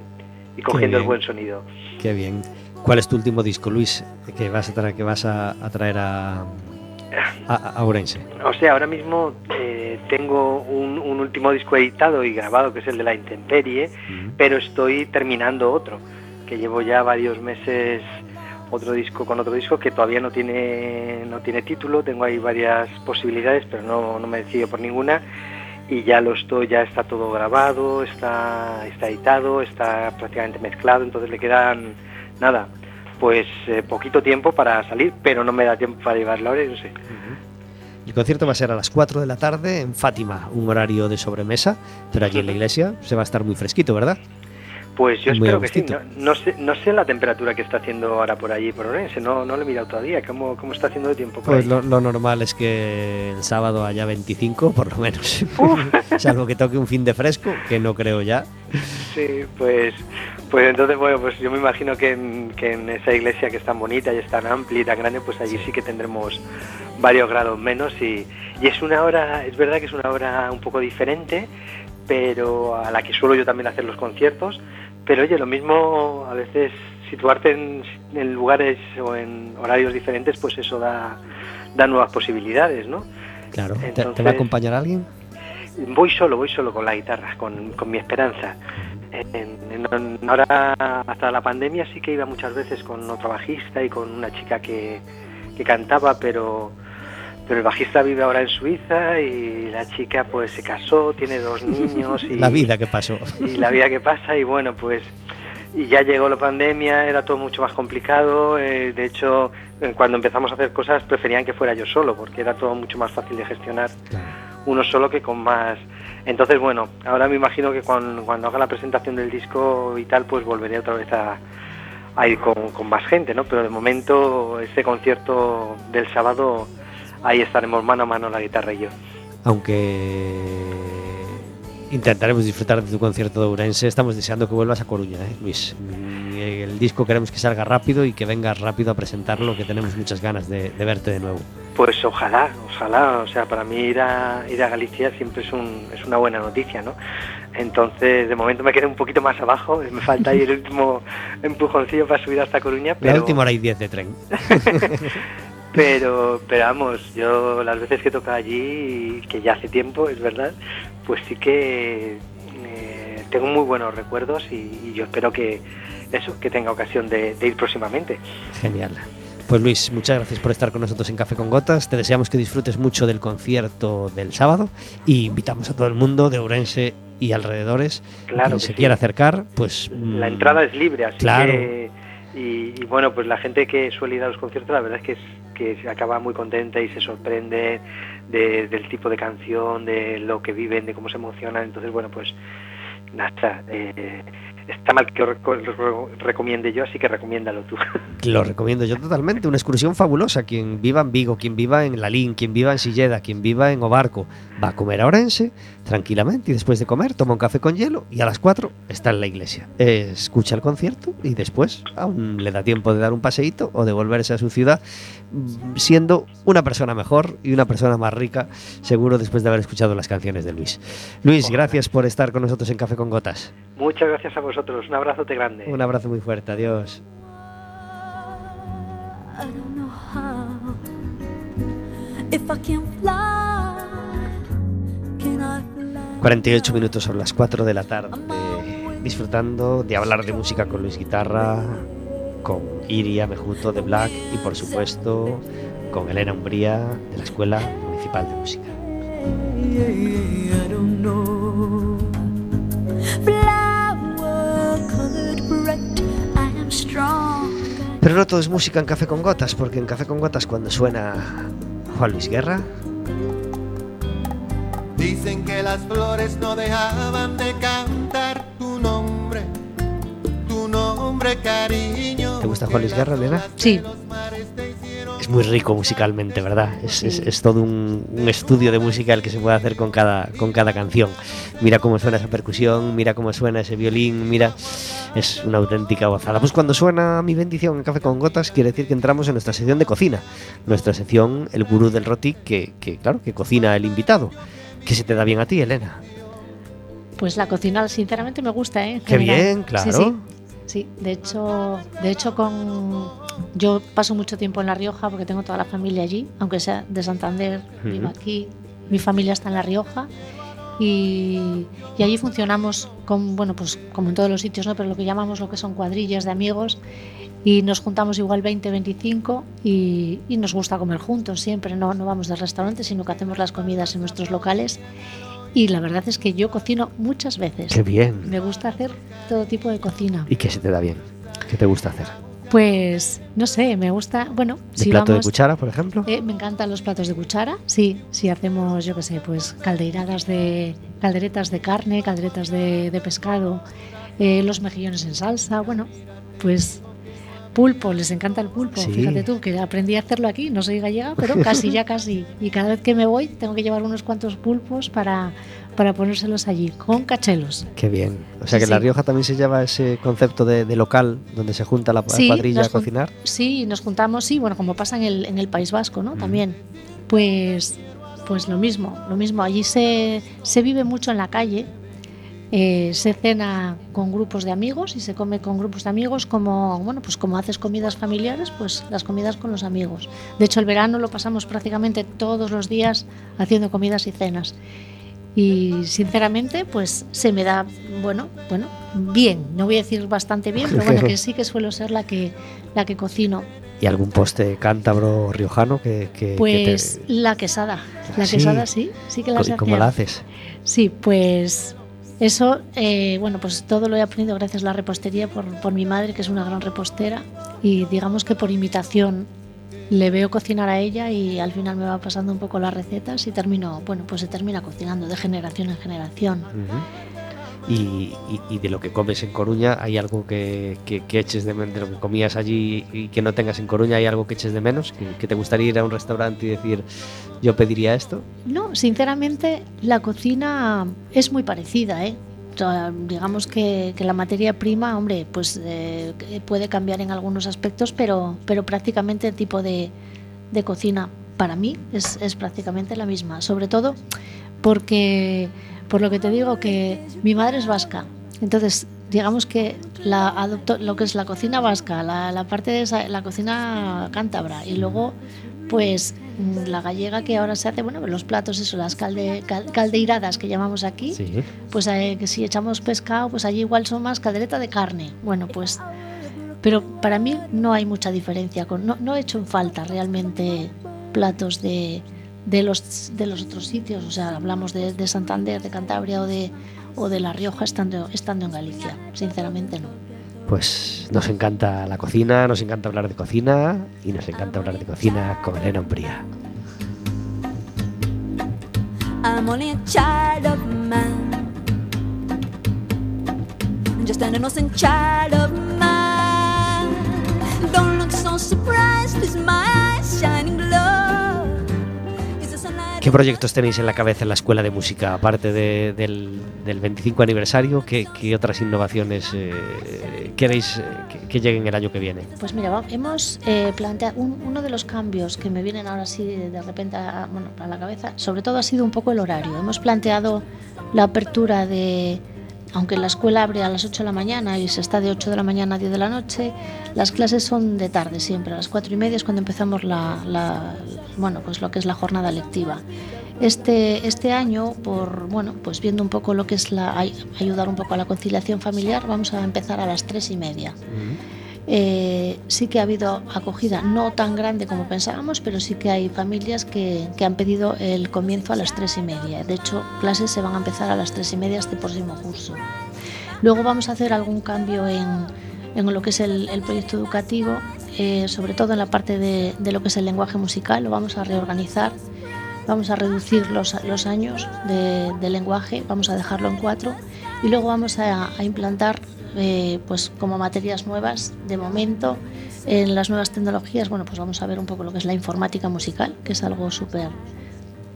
y cogiendo el buen sonido. Qué bien. ¿Cuál es tu último disco, Luis, que vas a traer, que vas a, a traer a, a, a Ourense? O sea, ahora mismo eh, tengo un, un último disco editado y grabado que es el de la intemperie, pero estoy terminando otro, que llevo ya varios meses otro disco con otro disco que todavía no tiene no tiene título, tengo ahí varias posibilidades, pero no, no me decido por ninguna y ya lo estoy, ya está todo grabado, está, está editado, está prácticamente mezclado, entonces le quedan nada, pues eh, poquito tiempo para salir, pero no me da tiempo para llevarlo ahora, no sé. El concierto va a ser a las 4 de la tarde en Fátima, un horario de sobremesa, pero allí en la iglesia se va a estar muy fresquito, ¿verdad? Pues yo Muy espero que sí. No, no sé, no sé la temperatura que está haciendo ahora por allí, por Orense. No, no lo he mirado todavía. ¿Cómo, cómo está haciendo de tiempo por Pues ahí? lo, lo normal es que el sábado haya 25, por lo menos. *laughs* Salvo que toque un fin de fresco, que no creo ya. Sí, pues, pues entonces, bueno, pues yo me imagino que en, que en esa iglesia que es tan bonita y es tan amplia y tan grande, pues allí sí que tendremos varios grados menos y, y es una hora, es verdad que es una hora un poco diferente, pero a la que suelo yo también hacer los conciertos, pero oye, lo mismo a veces situarte en, en lugares o en horarios diferentes, pues eso da, da nuevas posibilidades, ¿no? Claro. ¿Te- ¿Te, Entonces- va a acompañar alguien? Voy solo, voy solo con la guitarra, con, con mi esperanza. En- en- ahora, hasta la pandemia sí que iba muchas veces con otro bajista y con una chica que, que cantaba, pero, pero el bajista vive ahora en Suiza y la chica pues se casó, tiene dos *laughs* niños y La vida que pasó. y la vida que pasa y bueno pues y ya llegó la pandemia era todo mucho más complicado eh, de hecho eh, cuando empezamos a hacer cosas preferían que fuera yo solo porque era todo mucho más fácil de gestionar Claro. uno solo que con más entonces bueno ahora me imagino que cuando, cuando haga la presentación del disco y tal pues volveré otra vez a, a ir con, con más gente no pero de momento este concierto del sábado ahí estaremos mano a mano la guitarra y yo Aunque intentaremos disfrutar de tu concierto de Ourense. Estamos deseando que vuelvas a Coruña, ¿eh, Luis. El disco queremos que salga rápido y que vengas rápido a presentarlo, que tenemos muchas ganas de, de verte de nuevo. Pues ojalá, ojalá, o sea, para mí ir a, ir a Galicia siempre es, un, es una buena noticia, ¿no? Entonces, de momento me quedé un poquito más abajo, me falta ahí el último *laughs* empujoncillo para subir hasta Coruña, pero... La última hora y 10 de tren. *laughs* Pero, pero vamos, yo las veces que he tocado allí, que ya hace tiempo, es verdad, pues sí que eh, tengo muy buenos recuerdos y, y yo espero que eso, que tenga ocasión de, de ir próximamente. Genial. Pues Luis, muchas gracias por estar con nosotros en Café con Gotas. Te deseamos que disfrutes mucho del concierto del sábado y invitamos a todo el mundo de Ourense y alrededores Claro que que se sí. quiera acercar, pues La mm, entrada es libre, así claro. que... Y, y bueno, pues la gente que suele ir a los conciertos, la verdad es que, se acaba muy contenta y se sorprende de- del tipo de canción, de lo que viven, de cómo se emocionan. Entonces, bueno, pues nada, eh, está mal que lo reco- lo recomiende yo, así que recomiéndalo tú. *laughs* Lo recomiendo yo totalmente. Una excursión fabulosa. Quien viva en Vigo, quien viva en Lalín, quien viva en Silleda, quien viva en Obarco, va a comer a Orense tranquilamente y después de comer toma un café con hielo y a las 4 está en la iglesia. Eh, escucha el concierto y después aún le da tiempo de dar un paseíto o de volverse a su ciudad siendo una persona mejor y una persona más rica, seguro después de haber escuchado las canciones de Luis. Luis, gracias por estar con nosotros en Café con Gotas. Muchas gracias a vosotros, un abrazote grande. Un abrazo muy fuerte, adiós. I don't know how. If I can fly, can I fly? 48 minutos son las 4 de la tarde, disfrutando de hablar de música con Luis Guitarra, con Iria Mejuto de Black y por supuesto con Elena Umbría de la Escuela Municipal de Música. Pero no todo es música en Café con Gotas, porque en Café con Gotas cuando suena Juan Luis Guerra, Dicen que las flores no dejaban de cantar tu nombre, tu nombre, cariño. ¿Te gusta Juan Luis Guerra, Elena? Sí, es muy rico musicalmente, ¿verdad? Es, es- es todo un, un estudio de música el que se puede hacer con cada, con cada canción. Mira cómo suena esa percusión, mira cómo suena ese violín, mira, es una auténtica gozada. Pues cuando suena mi bendición en Café con Gotas, quiere decir que entramos en nuestra sección de cocina, nuestra sección El Gurú del Roti, que, que claro, que cocina el invitado. ¿Qué se te da bien a ti, Elena? pues la cocina sinceramente me gusta, ¿eh? Qué bien, claro. Sí, sí. Sí, de hecho, de hecho con yo paso mucho tiempo en La Rioja porque tengo toda la familia allí, aunque sea de Santander, vivo Ujú. aquí, mi familia está en La Rioja y, y allí funcionamos con, bueno, pues como en todos los sitios, ¿no? Pero lo que llamamos lo que son cuadrillas de amigos y nos juntamos igual 20, 25 y, y nos gusta comer juntos siempre, no, no vamos de restaurante, sino que hacemos las comidas en nuestros locales y la verdad es que yo cocino muchas veces. Qué bien. Me gusta hacer todo tipo de cocina. ¿Y qué se te da bien? ¿Qué te gusta hacer? Pues no sé, me gusta, bueno, ¿De si plato vamos, de cuchara, por ejemplo? eh, me encantan los platos de cuchara. Sí, si hacemos, yo qué sé, pues caldeiradas de calderetas de carne, calderetas de, de pescado, eh, los mejillones en salsa, bueno, pues pulpo, les encanta el pulpo. Sí. Fíjate tú que aprendí a hacerlo aquí, no soy gallega, pero casi ya *laughs* casi. Y cada vez que me voy tengo que llevar unos cuantos pulpos para, para ponérselos allí, con cachelos. Qué bien. O sea que en La. Rioja también se lleva ese concepto de, de local donde se junta la Sí, cuadrilla a cocinar. Sí, nos juntamos, sí, bueno, como pasa en el, en el País Vasco, ¿no? Mm. También. Pues, pues lo mismo, lo mismo. Allí se, se vive mucho en la calle, eh, se cena con grupos de amigos y se come con grupos de amigos como, bueno, pues como haces comidas familiares, pues las comidas con los amigos. De hecho, el verano lo pasamos prácticamente todos los días haciendo comidas y cenas. Y sinceramente, pues se me da, bueno, bueno, bien. No voy a decir bastante bien, pero bueno, que *laughs* sí que suelo ser la que, la que cocino. ¿Y algún postre cántabro riojano que, que- que Pues te- la quesada. La Sí. quesada sí, sí que la sé ¿Y ¿Cómo hacer. la haces? Sí, pues eso, eh, bueno, pues todo lo he aprendido gracias a la repostería por, por mi madre, que es una gran repostera. Y digamos que por imitación le veo cocinar a ella y al final me va pasando un poco las recetas y termino, bueno, pues se termina cocinando de generación en generación. Y, y- y de lo que comes en Coruña, ¿hay algo que, que- que eches de menos? De lo que comías allí y que no tengas en Coruña, ¿hay algo que eches de menos? ¿Que, que te gustaría ir a un restaurante y decir, yo pediría esto? No, sinceramente la cocina es muy parecida, ¿eh? Digamos que, que la materia prima, hombre, pues eh, puede cambiar en algunos aspectos, pero, pero prácticamente el tipo de, de cocina para mí es, es prácticamente la misma. Sobre todo porque, por lo que te digo, que mi madre es vasca. Entonces, digamos que la adoptó lo que es la cocina vasca, la, la parte de esa- la cocina cántabra y luego pues la gallega que ahora se hace, bueno, los platos, eso, las calde, cal- caldeiradas que llamamos aquí, Sí. pues eh, que si echamos pescado, pues allí igual son más caldereta de carne. Bueno, pues, pero para mí no hay mucha diferencia, con, no, no he hecho en falta realmente platos de, de, los, de los otros sitios, o sea, hablamos de, de Santander, de Cantabria o de, o de La Rioja estando, estando en Galicia, sinceramente no. Pues nos encanta la cocina, nos encanta hablar de cocina y nos encanta hablar de cocina con Elena Umbría. I'm only a child of man. Just an innocent child of man. Don't look so surprised, with my ¿Qué proyectos tenéis en la cabeza en la Escuela de Música? Aparte de- del, del 25 aniversario, ¿qué, otras innovaciones eh, queréis eh, que, lleguen el año que viene? Pues mira, hemos eh, planteado un- uno de los cambios que me vienen ahora sí de, de repente a, bueno, a la cabeza, sobre todo ha sido un poco el horario. Hemos planteado la apertura de, aunque la escuela abre a las 8 de la mañana y se está de 8 de la mañana a 10 de la noche, las clases son de tarde siempre, a las 4 y media es cuando empezamos la, bueno, pues lo que es la jornada lectiva. Este, este año, por bueno, pues viendo un poco lo que es la, ay- ayudar un poco a la conciliación familiar, vamos a empezar a las 3 y media. Eh, sí que ha habido acogida, no tan grande como pensábamos, pero sí que hay familias que, que han pedido el comienzo a las tres y media. De hecho, clases se van a empezar a las tres y media este próximo curso. Luego vamos a hacer algún cambio en, en lo que es el, el proyecto educativo, eh, sobre todo en la parte de, de lo que es el lenguaje musical, lo vamos a reorganizar. Vamos a reducir los, los años de, de lenguaje, vamos a dejarlo en cuatro y luego vamos a, a implantar eh, pues como materias nuevas de momento en las nuevas tecnologías bueno pues vamos a ver un poco lo que es la informática musical que es algo súper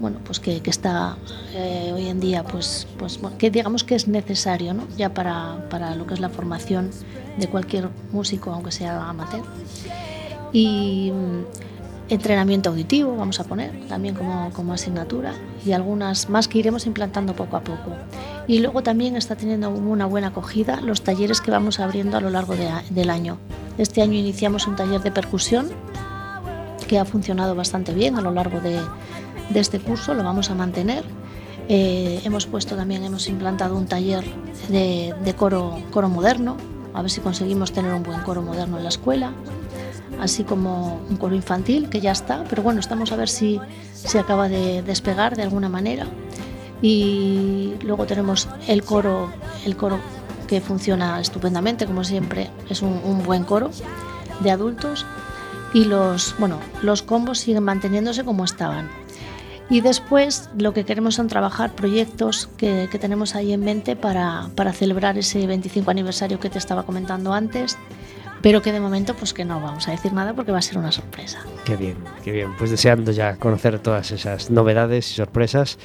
bueno pues que, que está eh, hoy en día pues pues que digamos que es necesario ¿no? ya para, para lo que es la formación de cualquier músico aunque sea amateur y mm, entrenamiento auditivo vamos a poner también como, como asignatura y algunas más que iremos implantando poco a poco. Y luego también está teniendo una buena acogida los talleres que vamos abriendo a lo largo de del año. Este año iniciamos un taller de percusión que ha funcionado bastante bien a lo largo de, de este curso, lo vamos a mantener. Eh, hemos puesto también, hemos implantado un taller de, coro, coro moderno, a ver si conseguimos tener un buen coro moderno en la escuela así como un coro infantil que ya está, pero bueno, estamos a ver si se acaba de despegar de alguna manera. Y luego tenemos el coro, el coro que funciona estupendamente, como siempre, es un, un buen coro de adultos y los, bueno, los combos siguen manteniéndose como estaban. Y después lo que queremos son trabajar proyectos que, que tenemos ahí en mente para, para celebrar ese 25 aniversario que te estaba comentando antes, pero que de momento pues que no vamos a decir nada porque va a ser una sorpresa. Qué bien, qué bien. Pues deseando ya conocer todas esas novedades y sorpresas.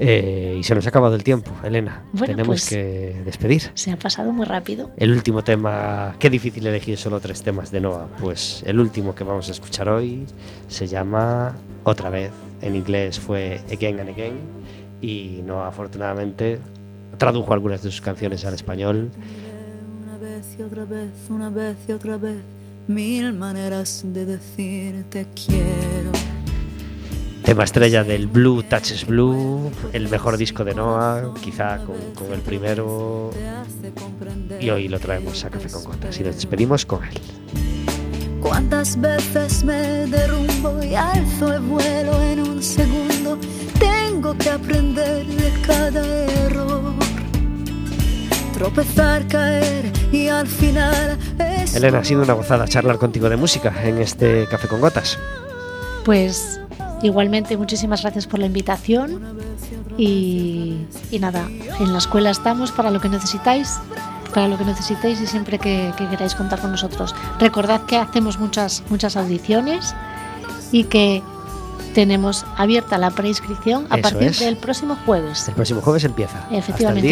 Eh, y se nos ha acabado el tiempo, Elena. Bueno, Tenemos pues- que despedir. Se ha pasado muy rápido. El último tema, qué difícil elegir solo tres temas de Noah. Pues el último que vamos a escuchar hoy se llama Otra vez. En inglés fue Again and Again. Y Noah, afortunadamente, tradujo algunas de sus canciones al español. Vez y otra vez, una vez y otra vez, mil maneras de decir te quiero. Tema estrella del Blue Touches Blue, el mejor disco de Noah, quizá con, con el primero. Y hoy lo traemos a Café con Gotas y nos despedimos con él. Cuántas veces me derrumbo y alzo el vuelo en un segundo. Tengo que aprender de cada error. Tropezar, caer y al final es Elena, ha sido una gozada charlar contigo de música en este Café con Gotas. Pues igualmente muchísimas gracias por la invitación Y, y nada, en la escuela estamos para lo que necesitáis, para lo que necesitéis y siempre que, que queráis contar con nosotros. Recordad que hacemos muchas, muchas audiciones y que tenemos abierta la preinscripción a Eso partir es. del próximo jueves. El próximo jueves empieza. Efectivamente.